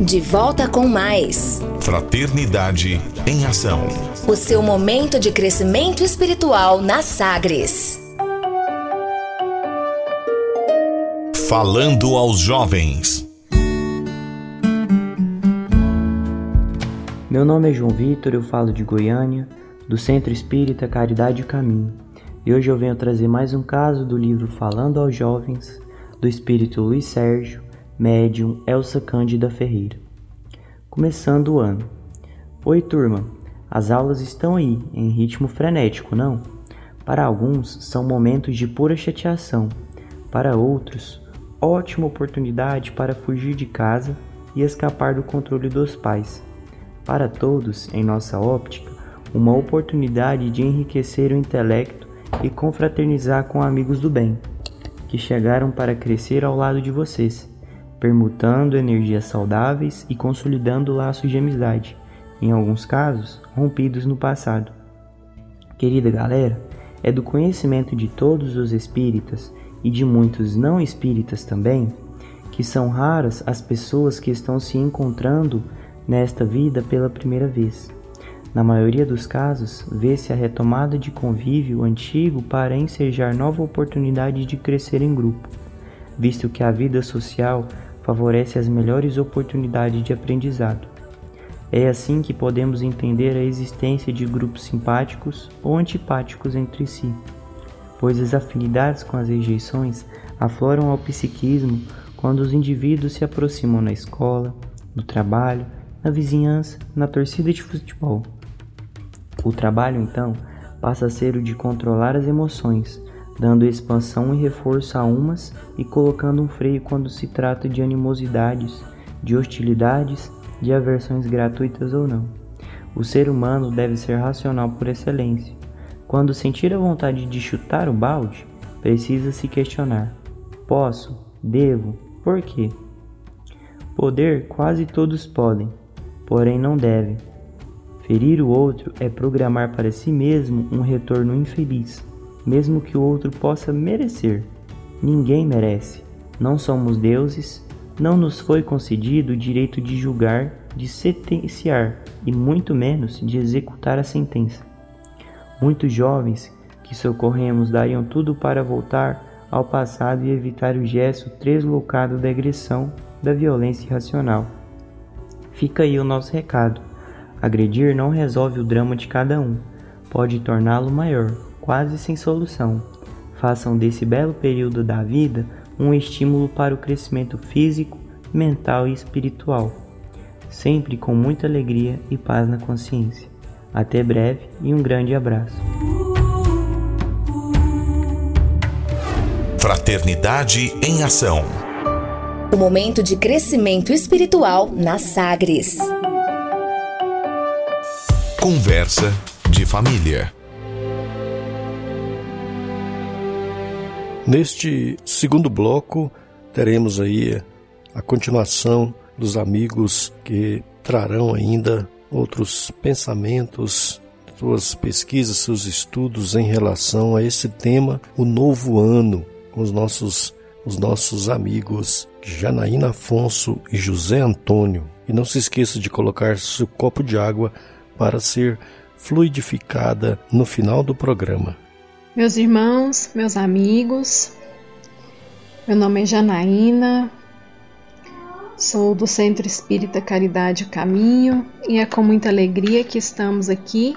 De volta com mais. Fraternidade em Ação. O seu momento de crescimento espiritual na Sagres. Falando aos jovens. Meu nome é João Vitor, eu falo de Goiânia, do Centro Espírita Caridade e Caminho. E hoje eu venho trazer mais um caso do livro Falando aos Jovens, do espírito Luiz Sérgio, médium Elsa Cândida Ferreira. Começando o ano. Oi, turma. As aulas estão aí, em ritmo frenético, não? Para alguns, são momentos de pura chateação. Para outros, ótima oportunidade para fugir de casa e escapar do controle dos pais. Para todos, em nossa óptica, uma oportunidade de enriquecer o intelecto e confraternizar com amigos do bem, que chegaram para crescer ao lado de vocês, permutando energias saudáveis e consolidando laços de amizade, em alguns casos rompidos no passado. Querida galera, é do conhecimento de todos os espíritas e de muitos não espíritas também que são raras as pessoas que estão se encontrando nesta vida pela primeira vez. Na maioria dos casos, vê-se a retomada de convívio antigo para ensejar nova oportunidade de crescer em grupo, visto que a vida social favorece as melhores oportunidades de aprendizado. É assim que podemos entender a existência de grupos simpáticos ou antipáticos entre si, pois as afinidades com as rejeições afloram ao psiquismo quando os indivíduos se aproximam na escola, no trabalho, na vizinhança, na torcida de futebol. O trabalho, então, passa a ser o de controlar as emoções, dando expansão e reforço a umas e colocando um freio quando se trata de animosidades, de hostilidades, de aversões gratuitas ou não. O ser humano deve ser racional por excelência. Quando sentir a vontade de chutar o balde, precisa se questionar: posso? Devo? Por quê? Poder quase todos podem, porém não devem Ferir o outro é programar para si mesmo um retorno infeliz, mesmo que o outro possa merecer. Ninguém merece. Não somos deuses, não nos foi concedido o direito de julgar, de sentenciar e muito menos de executar a sentença. Muitos jovens que socorremos dariam tudo para voltar ao passado e evitar o gesto deslocado da agressão, da violência irracional. Fica aí o nosso recado Agredir não resolve o drama de cada um, pode torná-lo maior, quase sem solução. Façam desse belo período da vida um estímulo para o crescimento físico, mental e espiritual, sempre com muita alegria e paz na consciência. Até breve e um grande abraço. Fraternidade em Ação. O momento de crescimento espiritual na Sagres. Conversa de família. Neste segundo bloco, teremos aí a continuação dos amigos que trarão ainda outros pensamentos, suas pesquisas, seus estudos em relação a esse tema, o novo ano, com os nossos, os nossos amigos Janaína Afonso e José Antônio. E não se esqueça de colocar seu copo de água para ser fluidificada no final do programa. Meus irmãos, meus amigos, meu nome é Janaína, sou do Centro Espírita Caridade o Caminho e é com muita alegria que estamos aqui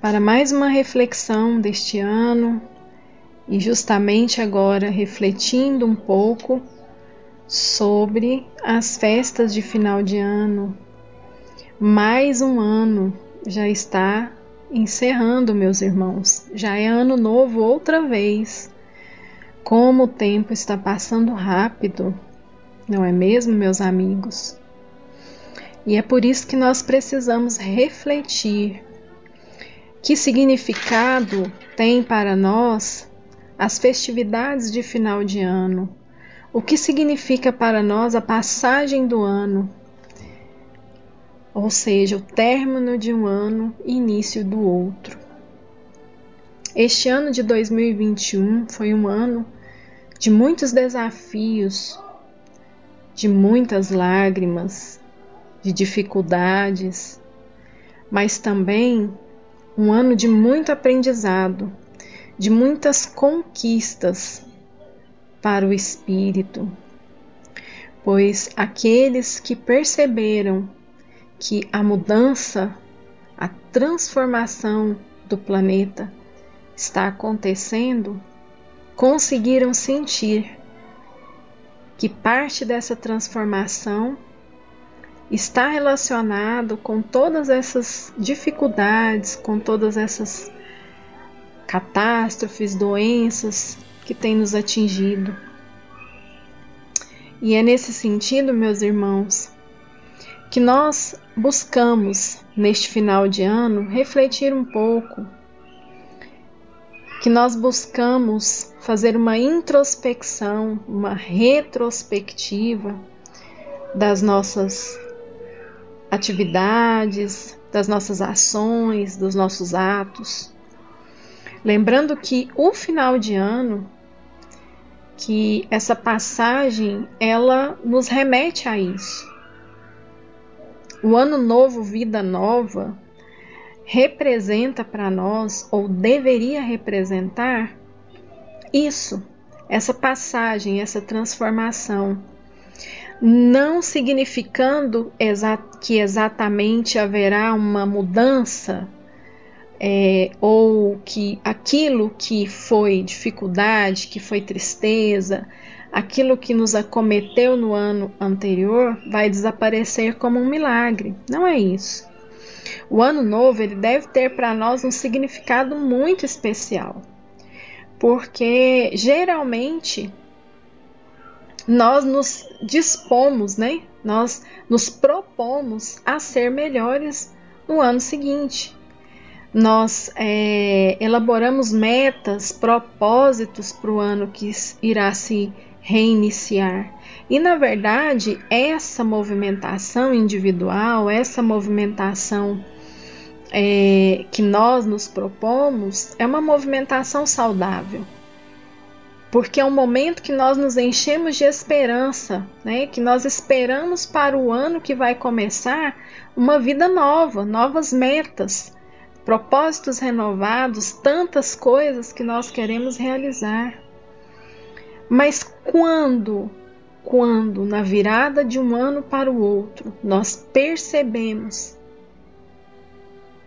para mais uma reflexão deste ano e justamente agora refletindo um pouco sobre as festas de final de ano. Mais um ano já está encerrando, meus irmãos. Já é ano novo outra vez. Como o tempo está passando rápido, não é mesmo, meus amigos? E é por isso que nós precisamos refletir. Que significado tem para nós as festividades de final de ano? O que significa para nós a passagem do ano? Ou seja, o término de um ano e início do outro. Este ano de 2021 foi um ano de muitos desafios, de muitas lágrimas, de dificuldades, mas também um ano de muito aprendizado, de muitas conquistas para o espírito, pois aqueles que perceberam que a mudança, a transformação do planeta está acontecendo, conseguiram sentir que parte dessa transformação está relacionado com todas essas dificuldades, com todas essas catástrofes, doenças que têm nos atingido. E é nesse sentido, meus irmãos, que nós buscamos neste final de ano refletir um pouco, que nós buscamos fazer uma introspecção, uma retrospectiva das nossas atividades, das nossas ações, dos nossos atos. Lembrando que o final de ano, que essa passagem, ela nos remete a isso. O ano novo, vida nova, representa para nós, ou deveria representar, isso, essa passagem, essa transformação. Não significando exa que exatamente haverá uma mudança é, ou que aquilo que foi dificuldade, que foi tristeza, aquilo que nos acometeu no ano anterior vai desaparecer como um milagre. Não é isso. O ano novo ele deve ter para nós um significado muito especial, porque geralmente nós nos dispomos, né? Nós nos propomos a ser melhores no ano seguinte. Nós é, elaboramos metas, propósitos para o ano que irá se reiniciar. E na verdade, essa movimentação individual, essa movimentação é, que nós nos propomos, é uma movimentação saudável porque é um momento que nós nos enchemos de esperança, né? que nós esperamos para o ano que vai começar uma vida nova, novas metas, propósitos renovados, tantas coisas que nós queremos realizar. Mas quando, quando na virada de um ano para o outro, nós percebemos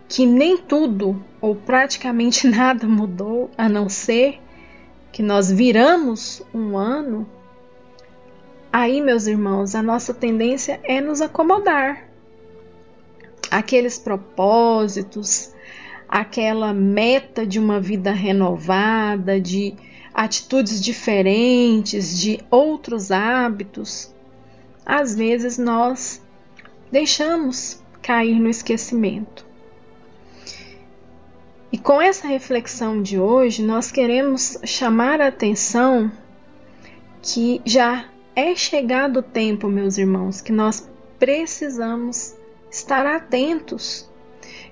que nem tudo ou praticamente nada mudou, a não ser que nós viramos um ano, aí, meus irmãos, a nossa tendência é nos acomodar. Aqueles propósitos, aquela meta de uma vida renovada, de atitudes diferentes, de outros hábitos, às vezes nós deixamos cair no esquecimento. E com essa reflexão de hoje, nós queremos chamar a atenção que já é chegado o tempo, meus irmãos, que nós precisamos estar atentos,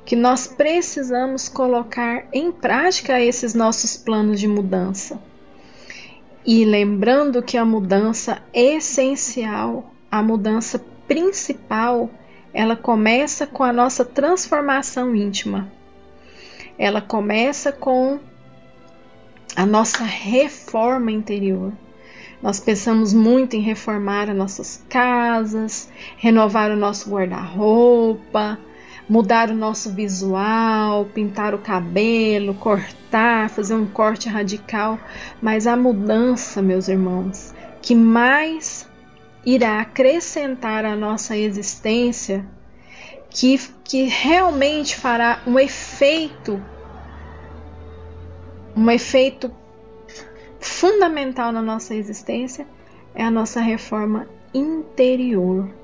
que nós precisamos colocar em prática esses nossos planos de mudança. E lembrando que a mudança essencial, a mudança principal, ela começa com a nossa transformação íntima ela começa com a nossa reforma interior. Nós pensamos muito em reformar as nossas casas, renovar o nosso guarda-roupa, mudar o nosso visual, pintar o cabelo, cortar, fazer um corte radical, mas a mudança, meus irmãos, que mais irá acrescentar à nossa existência que, que realmente fará um efeito, um efeito fundamental na nossa existência é a nossa reforma interior.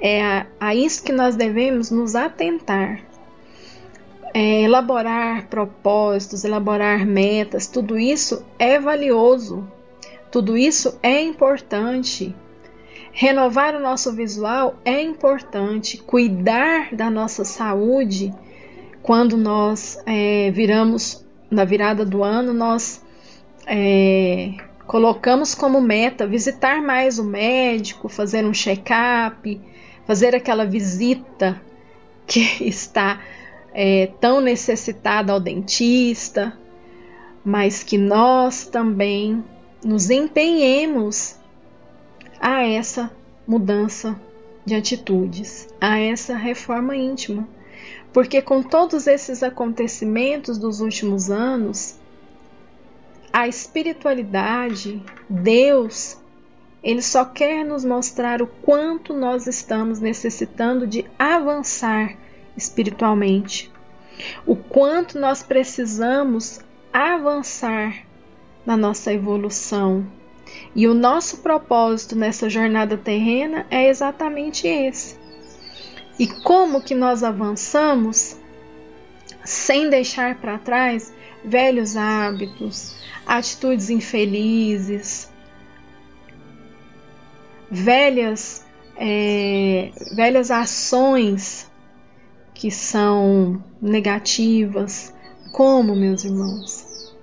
É a, a isso que nós devemos nos atentar. É, elaborar propósitos, elaborar metas, tudo isso é valioso, tudo isso é importante. Renovar o nosso visual é importante, cuidar da nossa saúde quando nós é, viramos na virada do ano, nós é, colocamos como meta visitar mais o médico, fazer um check-up, fazer aquela visita que está é, tão necessitada ao dentista, mas que nós também nos empenhemos a essa mudança de atitudes, a essa reforma íntima. Porque com todos esses acontecimentos dos últimos anos, a espiritualidade, Deus, ele só quer nos mostrar o quanto nós estamos necessitando de avançar espiritualmente, o quanto nós precisamos avançar na nossa evolução. E o nosso propósito nessa jornada terrena é exatamente esse. E como que nós avançamos sem deixar para trás velhos hábitos, atitudes infelizes, velhas, é, velhas ações que são negativas, como meus irmãos.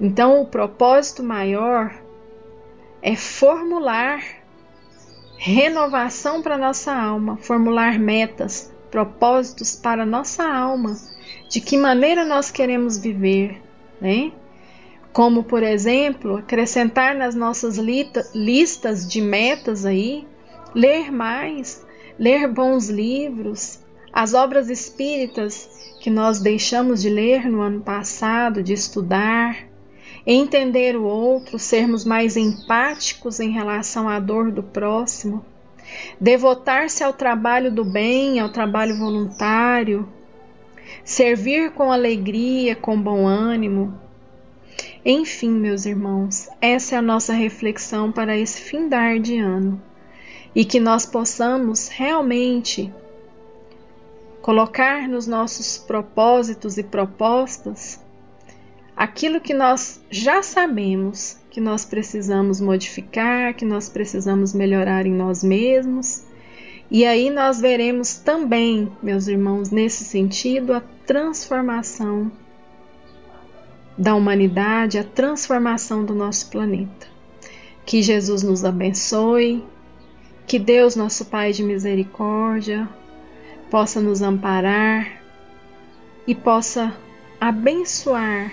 Então, o propósito maior é formular renovação para nossa alma, formular metas, propósitos para nossa alma, de que maneira nós queremos viver, né? Como, por exemplo, acrescentar nas nossas listas de metas aí, ler mais, ler bons livros, as obras espíritas que nós deixamos de ler no ano passado, de estudar, entender o outro, sermos mais empáticos em relação à dor do próximo, devotar-se ao trabalho do bem, ao trabalho voluntário, servir com alegria, com bom ânimo. Enfim, meus irmãos, essa é a nossa reflexão para esse findar de ano e que nós possamos realmente colocar nos nossos propósitos e propostas aquilo que nós já sabemos que nós precisamos modificar, que nós precisamos melhorar em nós mesmos. E aí nós veremos também, meus irmãos, nesse sentido, a transformação da humanidade, a transformação do nosso planeta. Que Jesus nos abençoe, que Deus, nosso Pai de misericórdia, possa nos amparar e possa abençoar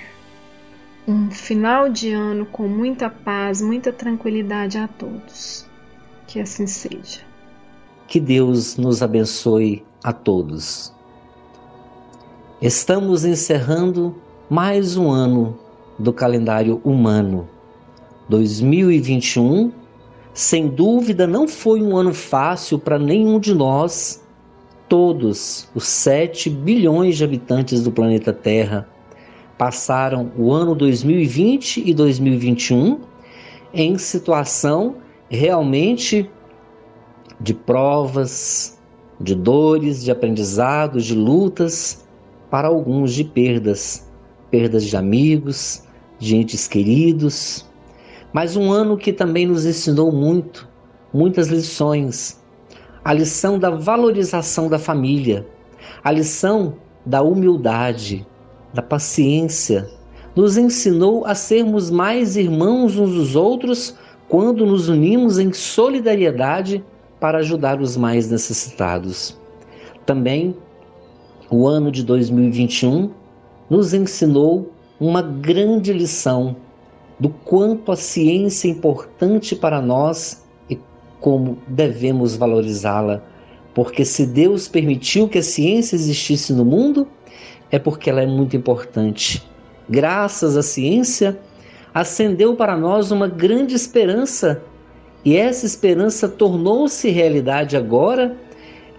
um final de ano com muita paz, muita tranquilidade a todos. Que assim seja. Que Deus nos abençoe a todos. Estamos encerrando mais um ano do calendário humano. 2021, sem dúvida, não foi um ano fácil para nenhum de nós, todos os 7 bilhões de habitantes do planeta Terra passaram o ano 2020 e 2021 em situação realmente de provas, de dores, de aprendizados, de lutas, para alguns de perdas, perdas de amigos, de entes queridos, mas um ano que também nos ensinou muito, muitas lições. A lição da valorização da família, a lição da humildade, da paciência, nos ensinou a sermos mais irmãos uns dos outros quando nos unimos em solidariedade para ajudar os mais necessitados. Também o ano de 2021 nos ensinou uma grande lição do quanto a ciência é importante para nós e como devemos valorizá-la. Porque se Deus permitiu que a ciência existisse no mundo, é porque ela é muito importante. Graças à ciência, acendeu para nós uma grande esperança, e essa esperança tornou-se realidade agora,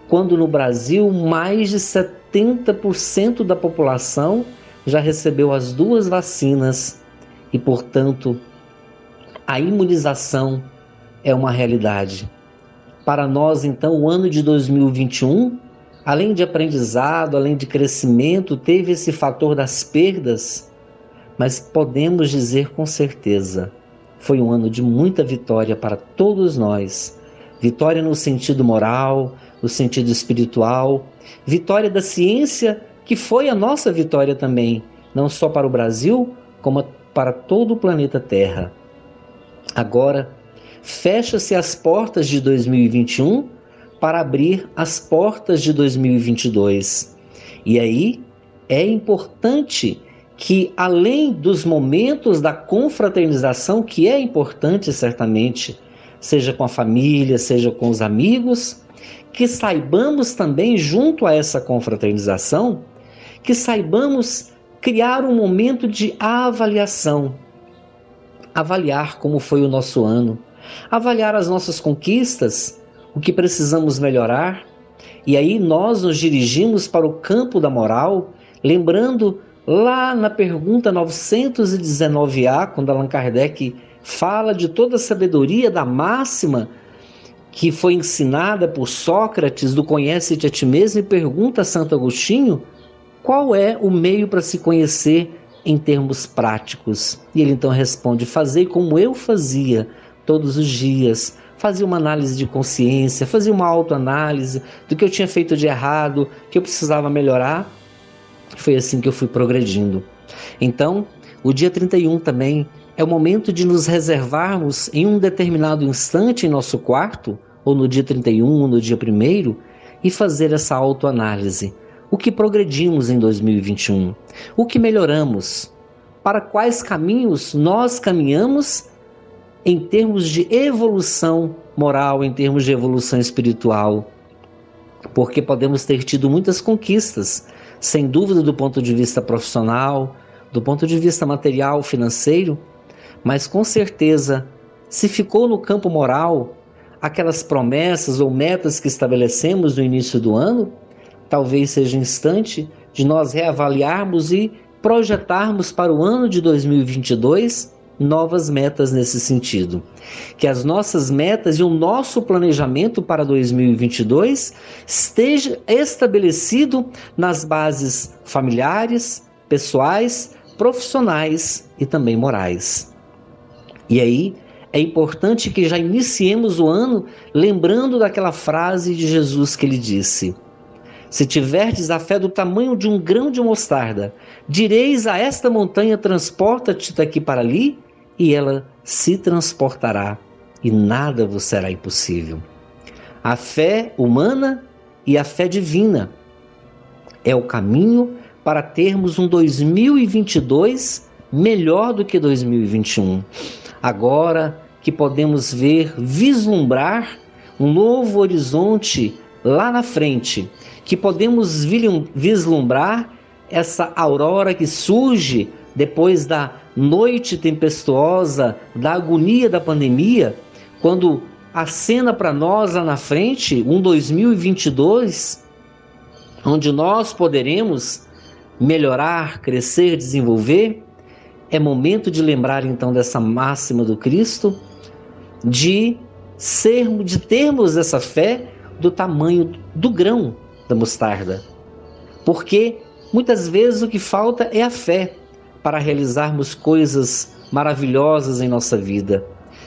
quando no Brasil mais de 70% da população já recebeu as duas vacinas e, portanto, a imunização é uma realidade. Para nós, então, o ano de 2021, além de aprendizado, além de crescimento, teve esse fator das perdas, mas podemos dizer com certeza, foi um ano de muita vitória para todos nós. Vitória no sentido moral, no sentido espiritual, vitória da ciência que foi a nossa vitória também, não só para o Brasil, como para todo o planeta Terra. Agora, fecha-se as portas de 2021 para abrir as portas de 2022. E aí é importante que, além dos momentos da confraternização, que é importante certamente, seja com a família, seja com os amigos, que saibamos também, junto a essa confraternização, que saibamos criar um momento de avaliação. Avaliar como foi o nosso ano, avaliar as nossas conquistas, o que precisamos melhorar. E aí nós nos dirigimos para o campo da moral, lembrando lá na pergunta 919A, quando Allan Kardec fala de toda a sabedoria da máxima que foi ensinada por Sócrates do conhece-te a ti mesmo e pergunta a Santo Agostinho qual é o meio para se conhecer em termos práticos. E ele então responde: Fazei como eu fazia todos os dias. Fazia uma análise de consciência, fazia uma autoanálise do que eu tinha feito de errado, que eu precisava melhorar. Foi assim que eu fui progredindo. Então, o dia 31 também é o momento de nos reservarmos em um determinado instante em nosso quarto, ou no dia 31, ou no dia 1, e fazer essa autoanálise o que progredimos em 2021, o que melhoramos, para quais caminhos nós caminhamos em termos de evolução moral, em termos de evolução espiritual. Porque podemos ter tido muitas conquistas, sem dúvida do ponto de vista profissional, do ponto de vista material, financeiro, mas com certeza, se ficou no campo moral aquelas promessas ou metas que estabelecemos no início do ano, talvez seja instante de nós reavaliarmos e projetarmos para o ano de 2022 novas metas nesse sentido. Que as nossas metas e o nosso planejamento para 2022 esteja estabelecido nas bases familiares, pessoais, profissionais e também morais. E aí é importante que já iniciemos o ano lembrando daquela frase de Jesus que ele disse: se tiverdes a fé do tamanho de um grão de mostarda, direis a esta montanha: transporta-te daqui para ali, e ela se transportará, e nada vos será impossível. A fé humana e a fé divina é o caminho para termos um 2022 melhor do que 2021. Agora que podemos ver, vislumbrar um novo horizonte lá na frente, que podemos vislumbrar essa aurora que surge depois da noite tempestuosa, da agonia da pandemia, quando acena para nós lá na frente um 2022 onde nós poderemos melhorar, crescer, desenvolver, é momento de lembrar então dessa máxima do Cristo, de sermos, de termos essa fé do tamanho do grão da mostarda. Porque muitas vezes o que falta é a fé para realizarmos coisas maravilhosas em nossa vida,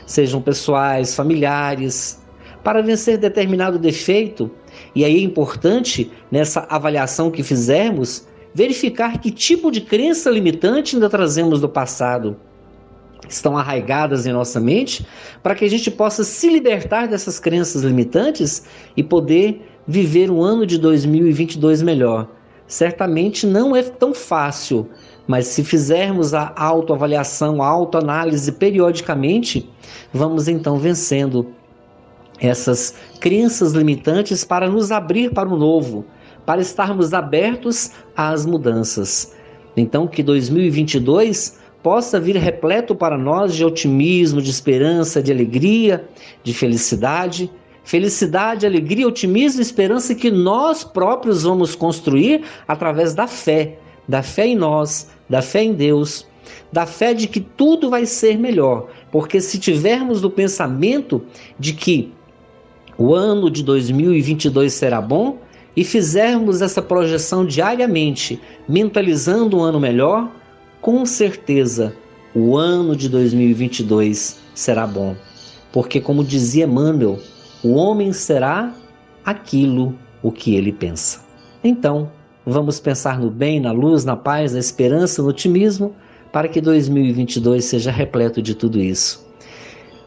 sejam pessoais, familiares, para vencer determinado defeito. E aí é importante, nessa avaliação que fizermos, verificar que tipo de crença limitante ainda trazemos do passado. Estão arraigadas em nossa mente, para que a gente possa se libertar dessas crenças limitantes e poder viver um ano de 2022 melhor. Certamente não é tão fácil, mas se fizermos a autoavaliação, a autoanálise periodicamente, vamos então vencendo essas crenças limitantes para nos abrir para o novo, para estarmos abertos às mudanças. Então, que 2022 possa vir repleto para nós de otimismo, de esperança, de alegria, de felicidade Felicidade, alegria, otimismo esperança que nós próprios vamos construir através da fé, da fé em nós, da fé em Deus, da fé de que tudo vai ser melhor. Porque se tivermos o pensamento de que o ano de 2022 será bom e fizermos essa projeção diariamente, mentalizando um ano melhor, com certeza o ano de 2022 será bom. Porque, como dizia Emmanuel, o homem será aquilo o que ele pensa. Então, vamos pensar no bem, na luz, na paz, na esperança, no otimismo, para que 2022 seja repleto de tudo isso.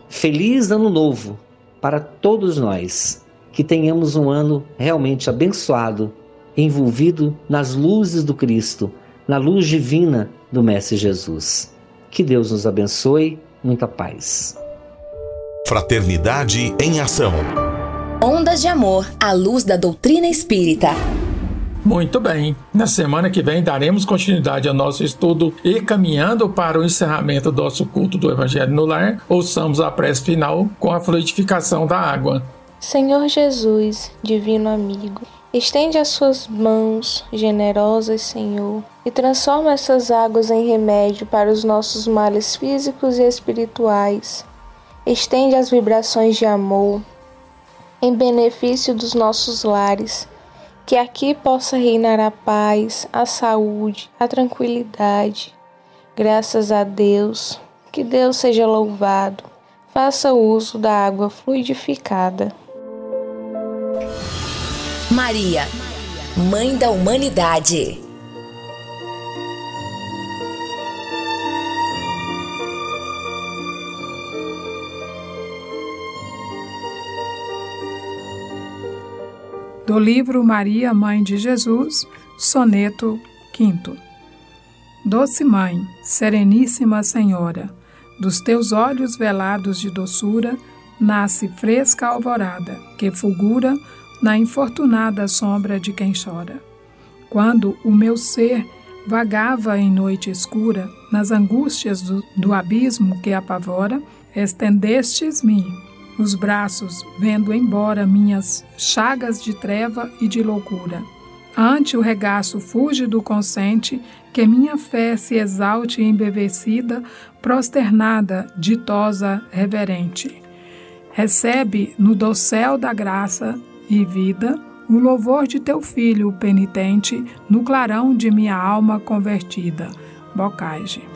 Feliz Ano Novo para todos nós. Que tenhamos um ano realmente abençoado, envolvido nas luzes do Cristo, na luz divina do Mestre Jesus. Que Deus nos abençoe. Muita paz. Fraternidade em Ação. Ondas de Amor à luz da doutrina espírita. Muito bem. Na semana que vem daremos continuidade ao nosso estudo e caminhando para o encerramento do nosso culto do Evangelho no Lar, ouçamos a prece final com a fluidificação da água. Senhor Jesus, divino amigo, estende as suas mãos generosas, Senhor, e transforma essas águas em remédio para os nossos males físicos e espirituais. Estende as vibrações de amor em benefício dos nossos lares que aqui possa reinar a paz, a saúde, a tranquilidade. Graças a Deus, que Deus seja louvado. Faça uso da água fluidificada. Maria, Mãe da Humanidade. Do livro Maria, Mãe de Jesus, soneto 5. Doce Mãe, Sereníssima Senhora, dos teus olhos velados de doçura, nasce fresca alvorada, que fulgura na infortunada sombra de quem chora. Quando o meu ser vagava em noite escura, nas angústias do, do abismo que apavora, estendestes-me os braços, vendo embora minhas chagas de treva e de loucura. Ante o regaço fúlgido consente, que minha fé se exalte embevecida, prosternada, ditosa, reverente. Recebe no dossel da graça e vida o louvor de teu filho penitente no clarão de minha alma convertida. Bocage.